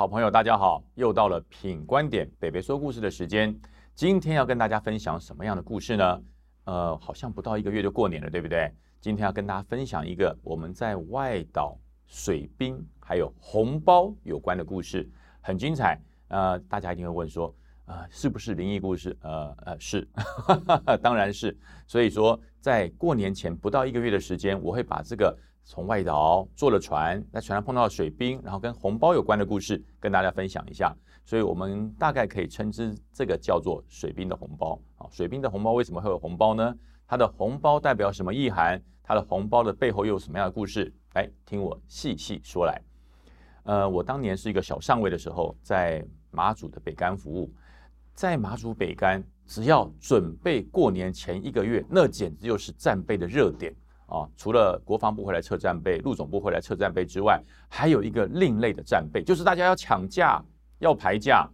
好朋友，大家好，又到了品观点北北说故事的时间。今天要跟大家分享什么样的故事呢？呃，好像不到一个月就过年了，对不对？今天要跟大家分享一个我们在外岛水兵还有红包有关的故事，很精彩。呃，大家一定会问说，呃，是不是灵异故事？呃呃，是，当然是。所以说，在过年前不到一个月的时间，我会把这个。从外岛坐了船，在船上碰到了水兵，然后跟红包有关的故事跟大家分享一下。所以我们大概可以称之这个叫做水兵的红包啊。水兵的红包为什么会有红包呢？它的红包代表什么意涵？它的红包的背后又有什么样的故事？来听我细细说来。呃，我当年是一个小上尉的时候，在马祖的北干服务，在马祖北干，只要准备过年前一个月，那简直就是战备的热点。啊，除了国防部会来测战备，陆总部会来测战备之外，还有一个另类的战备，就是大家要抢假、要排假，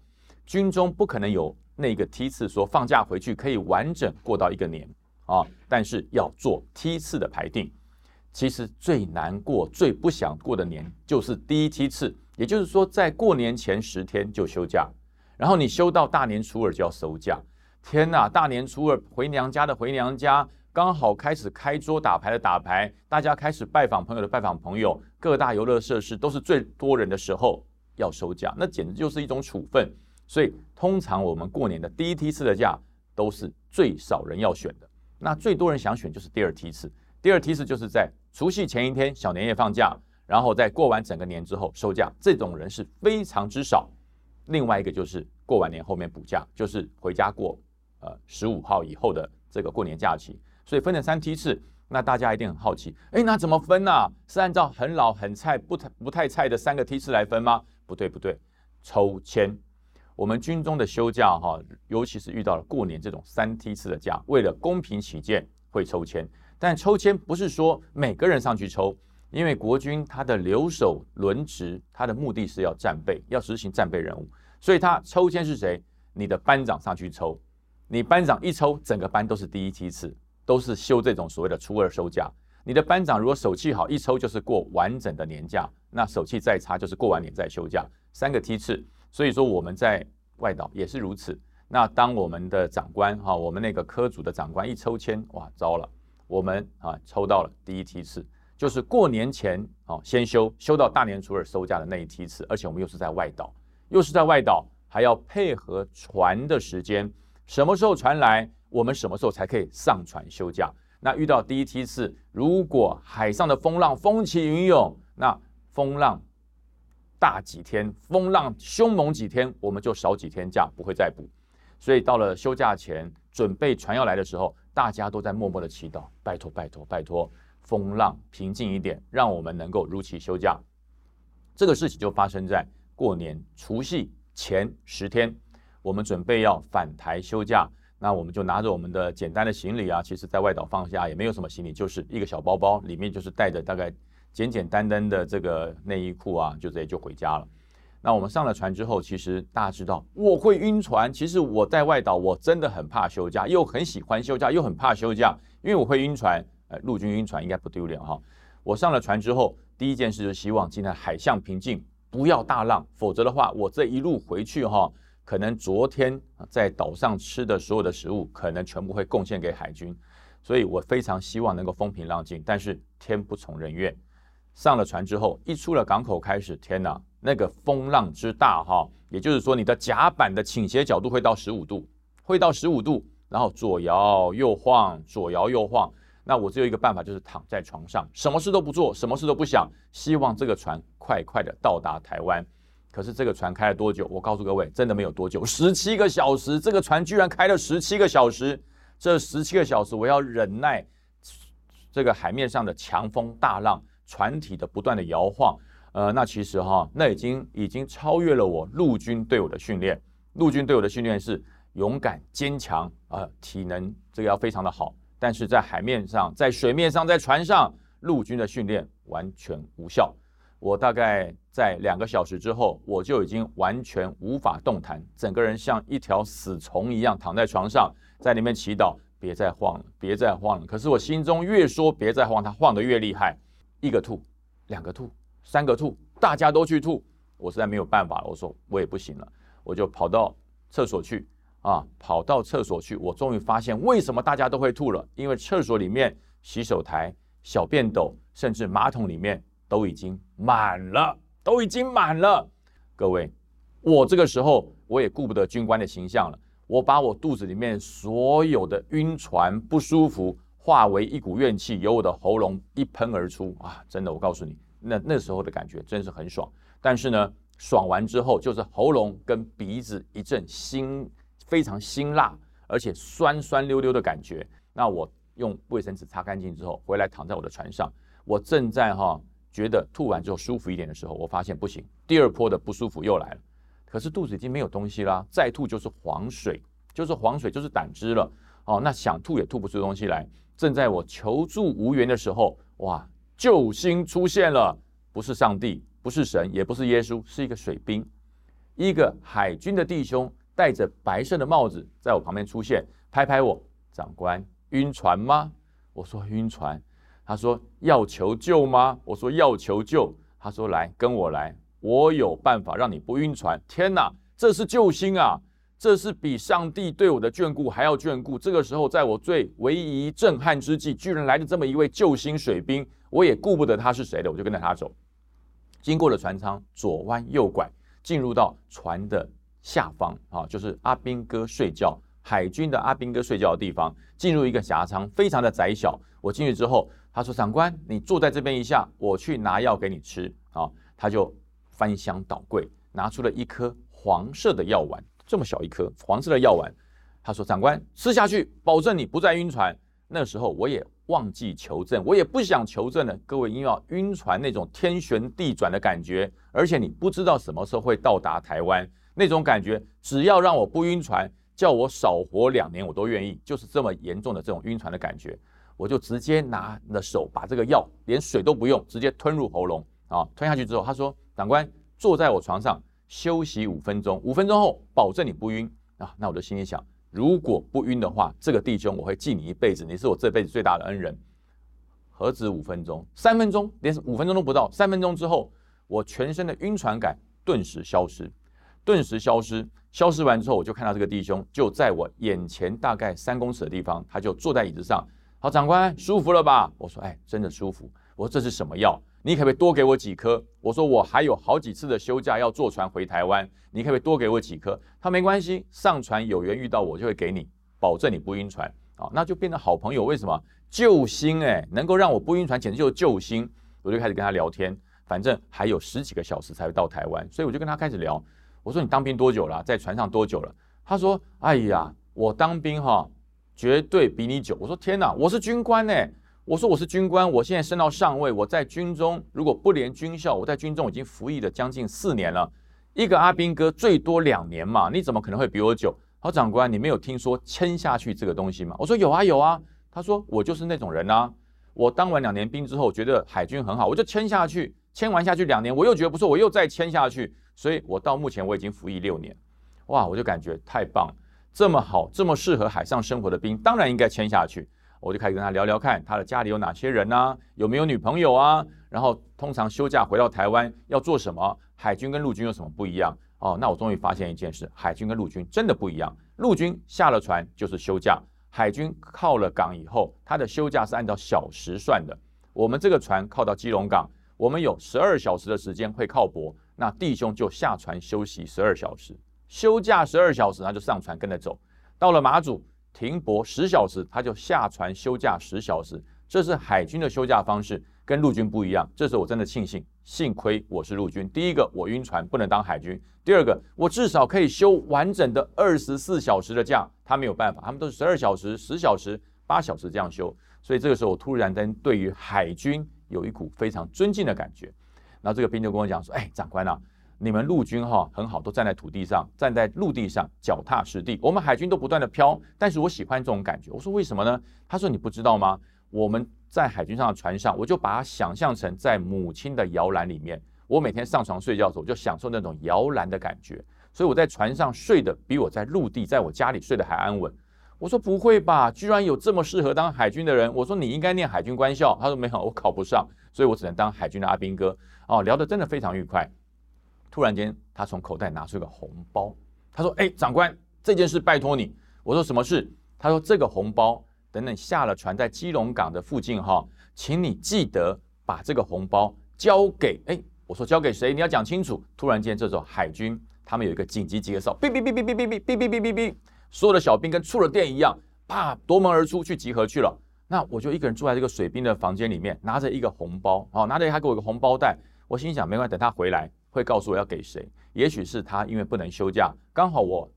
军中不可能有那个梯次说放假回去可以完整过到一个年啊，但是要做梯次的排定。其实最难过、最不想过的年就是第一梯次，也就是说在过年前十天就休假，然后你休到大年初二就要收假。天哪，大年初二回娘家的回娘家。刚好开始开桌打牌的打牌，大家开始拜访朋友的拜访朋友，各大游乐设施都是最多人的时候要收假，那简直就是一种处分。所以通常我们过年的第一梯次的假都是最少人要选的，那最多人想选就是第二梯次。第二梯次就是在除夕前一天小年夜放假，然后在过完整个年之后收假，这种人是非常之少。另外一个就是过完年后面补假，就是回家过呃十五号以后的这个过年假期。所以分了三梯次，那大家一定很好奇，哎，那怎么分呢？是按照很老很菜不太不太菜的三个梯次来分吗？不对不对，抽签。我们军中的休假哈，尤其是遇到了过年这种三梯次的假，为了公平起见会抽签，但抽签不是说每个人上去抽，因为国军他的留守轮值，他的目的是要战备，要执行战备任务，所以他抽签是谁？你的班长上去抽，你班长一抽，整个班都是第一梯次。都是休这种所谓的初二收假。你的班长如果手气好，一抽就是过完整的年假；那手气再差，就是过完年再休假。三个梯次，所以说我们在外岛也是如此。那当我们的长官哈，我们那个科组的长官一抽签，哇，糟了，我们啊抽到了第一梯次，就是过年前啊先休，休到大年初二收假的那一梯次，而且我们又是在外岛，又是在外岛，还要配合船的时间，什么时候船来？我们什么时候才可以上船休假？那遇到第一梯次，如果海上的风浪风起云涌，那风浪大几天，风浪凶猛几天，我们就少几天假，不会再补。所以到了休假前，准备船要来的时候，大家都在默默的祈祷，拜托拜托拜托，风浪平静一点，让我们能够如期休假。这个事情就发生在过年除夕前十天，我们准备要返台休假。那我们就拿着我们的简单的行李啊，其实在外岛放下也没有什么行李，就是一个小包包，里面就是带着大概简简单单的这个内衣裤啊，就直接就回家了。那我们上了船之后，其实大家知道我会晕船，其实我在外岛我真的很怕休假，又很喜欢休假，又很怕休假，因为我会晕船。呃，陆军晕船应该不丢脸哈。我上了船之后，第一件事就是希望今天海象平静，不要大浪，否则的话，我这一路回去哈。可能昨天在岛上吃的所有的食物，可能全部会贡献给海军，所以我非常希望能够风平浪静。但是天不从人愿，上了船之后，一出了港口开始，天哪，那个风浪之大哈！也就是说，你的甲板的倾斜角度会到十五度，会到十五度，然后左摇右晃，左摇右晃。那我只有一个办法，就是躺在床上，什么事都不做，什么事都不想，希望这个船快快的到达台湾。可是这个船开了多久？我告诉各位，真的没有多久，十七个小时。这个船居然开了十七个小时，这十七个小时我要忍耐这个海面上的强风大浪，船体的不断的摇晃。呃，那其实哈，那已经已经超越了我陆军对我的训练。陆军对我的训练是勇敢坚强啊，体能这个要非常的好。但是在海面上，在水面上，在船上，陆军的训练完全无效。我大概在两个小时之后，我就已经完全无法动弹，整个人像一条死虫一样躺在床上，在里面祈祷，别再晃了，别再晃了。可是我心中越说别再晃，它晃得越厉害，一个吐，两个吐，三个吐，大家都去吐，我实在没有办法了。我说我也不行了，我就跑到厕所去啊，跑到厕所去。我终于发现为什么大家都会吐了，因为厕所里面、洗手台、小便斗，甚至马桶里面都已经满了，都已经满了。各位，我这个时候我也顾不得军官的形象了，我把我肚子里面所有的晕船不舒服化为一股怨气，由我的喉咙一喷而出啊！真的，我告诉你。那那时候的感觉真是很爽，但是呢，爽完之后就是喉咙跟鼻子一阵辛，非常辛辣，而且酸酸溜溜的感觉。那我用卫生纸擦干净之后，回来躺在我的船上，我正在哈觉得吐完之后舒服一点的时候，我发现不行，第二波的不舒服又来了。可是肚子已经没有东西啦，再吐就是黄水，就是黄水，就是胆汁了。哦，那想吐也吐不出东西来。正在我求助无援的时候，哇！救星出现了，不是上帝，不是神，也不是耶稣，是一个水兵，一个海军的弟兄，戴着白色的帽子，在我旁边出现，拍拍我，长官，晕船吗？我说晕船。他说要求救吗？我说要求救。他说来，跟我来，我有办法让你不晕船。天哪，这是救星啊！这是比上帝对我的眷顾还要眷顾。这个时候，在我最唯一震撼之际，居然来了这么一位救星水兵。我也顾不得他是谁的，我就跟着他走。经过了船舱，左弯右拐，进入到船的下方啊，就是阿兵哥睡觉，海军的阿兵哥睡觉的地方。进入一个狭舱，非常的窄小。我进去之后，他说：“长官，你坐在这边一下，我去拿药给你吃。”啊，他就翻箱倒柜，拿出了一颗黄色的药丸。这么小一颗黄色的药丸，他说：“长官，吃下去，保证你不再晕船。”那时候我也忘记求证，我也不想求证了。各位，因为要晕船那种天旋地转的感觉，而且你不知道什么时候会到达台湾那种感觉，只要让我不晕船，叫我少活两年，我都愿意。就是这么严重的这种晕船的感觉，我就直接拿了手把这个药，连水都不用，直接吞入喉咙啊！吞下去之后，他说：“长官，坐在我床上。”休息五分钟，五分钟后保证你不晕啊！那我就心里想，如果不晕的话，这个弟兄我会记你一辈子，你是我这辈子最大的恩人。何止五分钟，三分钟，连五分钟都不到。三分钟之后，我全身的晕船感顿时消失，顿时消失。消失完之后，我就看到这个弟兄就在我眼前大概三公尺的地方，他就坐在椅子上。好，长官，舒服了吧？我说，哎，真的舒服。我说这是什么药？你可不可以多给我几颗？我说我还有好几次的休假要坐船回台湾，你可不可以多给我几颗？他没关系，上船有缘遇到我就会给你，保证你不晕船啊，那就变成好朋友。为什么救星？哎，能够让我不晕船，简直就是救星。我就开始跟他聊天，反正还有十几个小时才会到台湾，所以我就跟他开始聊。我说你当兵多久了？在船上多久了？他说：哎呀，我当兵哈，绝对比你久。我说天哪，我是军官呢。我说我是军官，我现在升到上尉，我在军中如果不连军校，我在军中已经服役了将近四年了。一个阿兵哥最多两年嘛，你怎么可能会比我久？好，长官，你没有听说签下去这个东西吗？我说有啊有啊。他说我就是那种人啊。我当完两年兵之后，觉得海军很好，我就签下去。签完下去两年，我又觉得不错，我又再签下去。所以我到目前我已经服役六年。哇，我就感觉太棒，这么好，这么适合海上生活的兵，当然应该签下去。我就开始跟他聊聊看，他的家里有哪些人呢？有没有女朋友啊？然后通常休假回到台湾要做什么？海军跟陆军有什么不一样？哦，那我终于发现一件事：海军跟陆军真的不一样。陆军下了船就是休假，海军靠了港以后，他的休假是按照小时算的。我们这个船靠到基隆港，我们有十二小时的时间会靠泊，那弟兄就下船休息十二小时，休假十二小时，他就上船跟着走，到了马祖。停泊十小时，他就下船休假十小时，这是海军的休假方式，跟陆军不一样。这时候我真的庆幸，幸亏我是陆军。第一个，我晕船不能当海军；第二个，我至少可以休完整的二十四小时的假。他没有办法，他们都是十二小时、十小时、八小时这样休。所以这个时候，我突然间对于海军有一股非常尊敬的感觉。然后这个兵就跟我讲说：“哎，长官啊。”你们陆军哈很好，都站在土地上，站在陆地上，脚踏实地。我们海军都不断的飘，但是我喜欢这种感觉。我说为什么呢？他说你不知道吗？我们在海军上的船上，我就把它想象成在母亲的摇篮里面。我每天上床睡觉的时候，我就享受那种摇篮的感觉。所以我在船上睡的比我在陆地，在我家里睡得还安稳。我说不会吧，居然有这么适合当海军的人。我说你应该念海军官校。他说没有，我考不上，所以我只能当海军的阿兵哥。哦，聊得真的非常愉快。突然间他从口袋拿出一个红包，他说：“哎，长官，这件事拜托你。”我说：“什么事？”他说：“这个红包，等等下了船在基隆港的附近哈，请你记得把这个红包交给……哎，我说交给谁？你要讲清楚。”突然间，这时候海军他们有一个紧急集合哨，哔哔哔哔哔哔哔哔哔哔哔，所有的小兵跟触了电一样，啪夺门而出去集合去了。那我就一个人住在这个水兵的房间里面，拿着一个红包，好，拿着他给我一个红包袋。我心想，没关系，等他回来会告诉我要给谁。也许是他因为不能休假，刚好我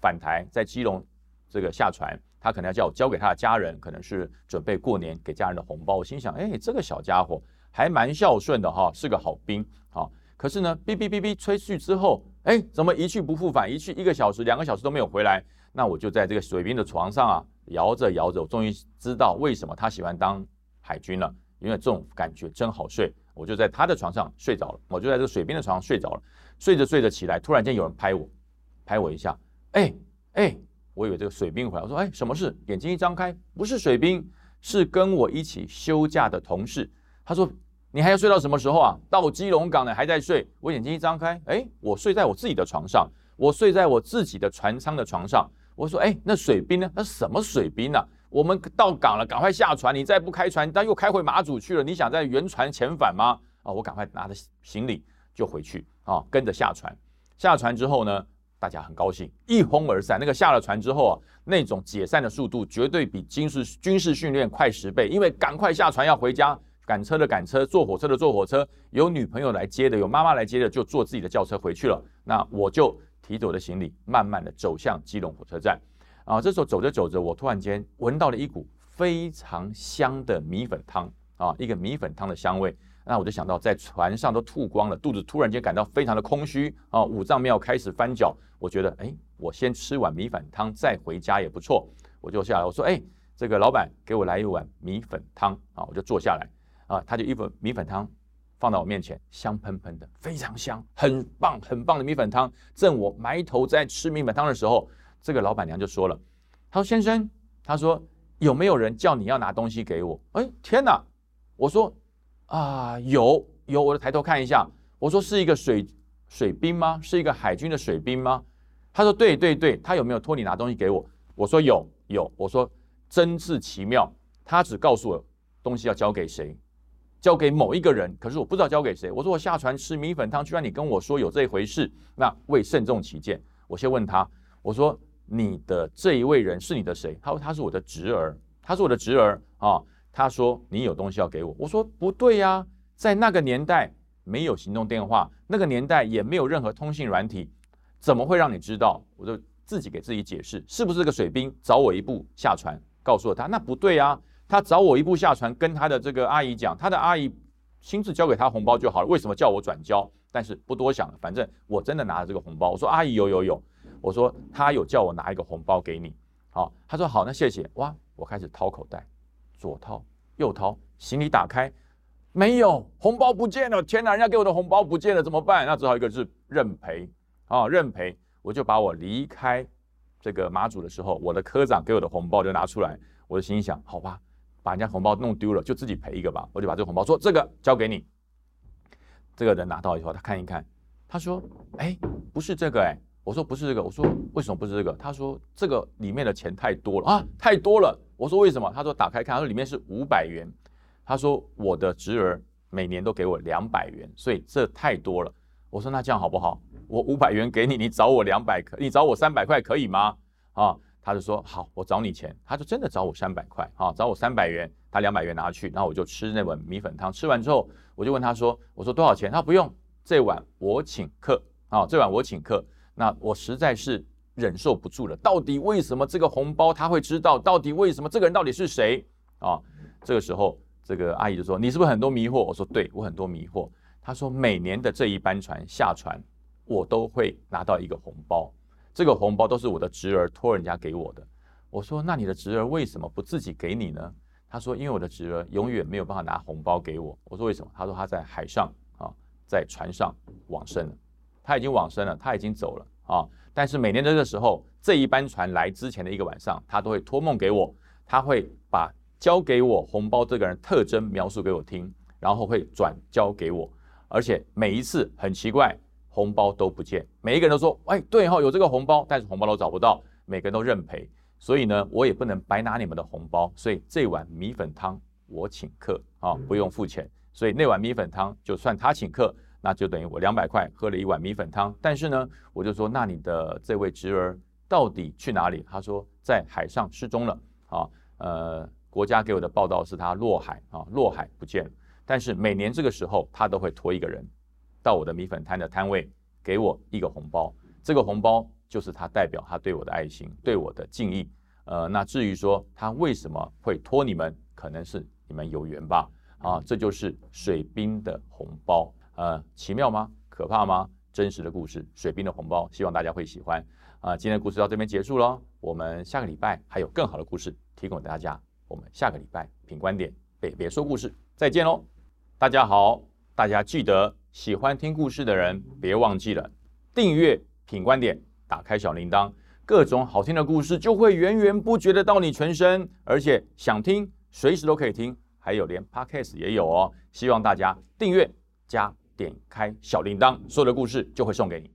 返台在基隆这个下船，他可能要叫我交给他的家人，可能是准备过年给家人的红包。我心想，哎，这个小家伙还蛮孝顺的哈，是个好兵。好，可是呢，哔哔哔哔吹去之后，哎，怎么一去不复返？一去一个小时、两个小时都没有回来。那我就在这个水兵的床上啊。摇着摇着，我终于知道为什么他喜欢当海军了，因为这种感觉真好睡。我就在他的床上睡着了，我就在这个水兵的床上睡着了。睡着睡着起来，突然间有人拍我，拍我一下，哎哎，我以为这个水兵回来，我说哎，什么事？眼睛一张开，不是水兵，是跟我一起休假的同事。他说你还要睡到什么时候啊？到基隆港呢还在睡？我眼睛一张开，哎，我睡在我自己的床上，我睡在我自己的船舱的床上。我说：“哎，那水兵呢？那什么水兵呢？我们到港了，赶快下船！你再不开船，他又开回马祖去了。你想在原船遣返吗？啊，我赶快拿着行李就回去啊，跟着下船。下船之后呢，大家很高兴，一哄而散。那个下了船之后啊，那种解散的速度绝对比军事军事训练快十倍，因为赶快下船要回家，赶车的赶车，坐火车的坐火车，有女朋友来接的，有妈妈来接的，就坐自己的轿车回去了。那我就。”提走的行李，慢慢的走向基隆火车站。啊，这时候走着走着，我突然间闻到了一股非常香的米粉汤啊，一个米粉汤的香味。那我就想到，在船上都吐光了，肚子突然间感到非常的空虚啊，五脏庙开始翻搅。我觉得，哎，我先吃碗米粉汤再回家也不错。我就下来，我说，哎，这个老板给我来一碗米粉汤啊，我就坐下来啊，他就一碗米粉汤。放到我面前，香喷喷的，非常香，很棒，很棒的米粉汤。正我埋头在吃米粉汤的时候，这个老板娘就说了：“她说先生，她说有没有人叫你要拿东西给我？”哎，天哪！我说啊，有有，我就抬头看一下。我说是一个水水兵吗？是一个海军的水兵吗？他说对对对，他有没有托你拿东西给我？我说有有。我说真是奇妙，他只告诉我东西要交给谁。交给某一个人，可是我不知道交给谁。我说我下船吃米粉汤，居然你跟我说有这回事。那为慎重起见，我先问他，我说你的这一位人是你的谁？他说他是我的侄儿，他是我的侄儿啊。他说你有东西要给我，我说不对呀，在那个年代没有行动电话，那个年代也没有任何通信软体，怎么会让你知道？我就自己给自己解释，是不是这个水兵找我一步下船，告诉了他？那不对呀。他找我一步下船，跟他的这个阿姨讲，他的阿姨亲自交给他红包就好了。为什么叫我转交？但是不多想了，反正我真的拿了这个红包。我说阿姨有有有，我说他有叫我拿一个红包给你。好，他说好，那谢谢。哇，我开始掏口袋，左掏右掏，行李打开，没有红包不见了。天哪，人家给我的红包不见了，怎么办？那只好一个是认赔啊，认赔。我就把我离开这个马祖的时候，我的科长给我的红包就拿出来，我就心想，好吧。把人家红包弄丢了，就自己赔一个吧。我就把这个红包说：“这个交给你。”这个人拿到以后，他看一看，他说：“哎，不是这个哎。”我说：“不是这个。”我说：“为什么不是这个？”他说：“这个里面的钱太多了啊，太多了。”我说：“为什么？”他说：“打开看，他说里面是五百元。”他说：“我的侄儿每年都给我两百元，所以这太多了。”我说：“那这样好不好？我五百元给你，你找我两百可，你找我三百块可以吗？”啊。他就说好，我找你钱。他就真的找我三百块，啊，找我三百元，他两百元拿去，然后我就吃那碗米粉汤。吃完之后，我就问他说：“我说多少钱？”他不用，这碗我请客，啊，这碗我请客。那我实在是忍受不住了。到底为什么这个红包他会知道？到底为什么这个人到底是谁？啊，这个时候这个阿姨就说：“你是不是很多迷惑？”我说：“对，我很多迷惑。”他说：“每年的这一班船下船，我都会拿到一个红包。”这个红包都是我的侄儿托人家给我的。我说：“那你的侄儿为什么不自己给你呢？”他说：“因为我的侄儿永远没有办法拿红包给我。”我说：“为什么？”他说：“他在海上啊，在船上往生了，他已经往生了，他已经走了啊。但是每年的这个时候，这一班船来之前的一个晚上，他都会托梦给我，他会把交给我红包这个人特征描述给我听，然后会转交给我，而且每一次很奇怪。”红包都不见，每一个人都说，哎，对哈，有这个红包，但是红包都找不到，每个人都认赔，所以呢，我也不能白拿你们的红包，所以这碗米粉汤我请客啊，不用付钱，所以那碗米粉汤就算他请客，那就等于我两百块喝了一碗米粉汤。但是呢，我就说，那你的这位侄儿到底去哪里？他说在海上失踪了啊，呃，国家给我的报道是他落海啊，落海不见了。但是每年这个时候，他都会托一个人。到我的米粉摊的摊位，给我一个红包，这个红包就是他代表他对我的爱心，对我的敬意。呃，那至于说他为什么会托你们，可能是你们有缘吧。啊，这就是水兵的红包。呃，奇妙吗？可怕吗？真实的故事，水兵的红包，希望大家会喜欢。啊，今天的故事到这边结束了，我们下个礼拜还有更好的故事提供给大家。我们下个礼拜品观点北别说故事，再见喽！大家好，大家记得。喜欢听故事的人，别忘记了订阅品观点，打开小铃铛，各种好听的故事就会源源不绝的到你全身，而且想听随时都可以听，还有连 podcast 也有哦。希望大家订阅加点开小铃铛，所有的故事就会送给你。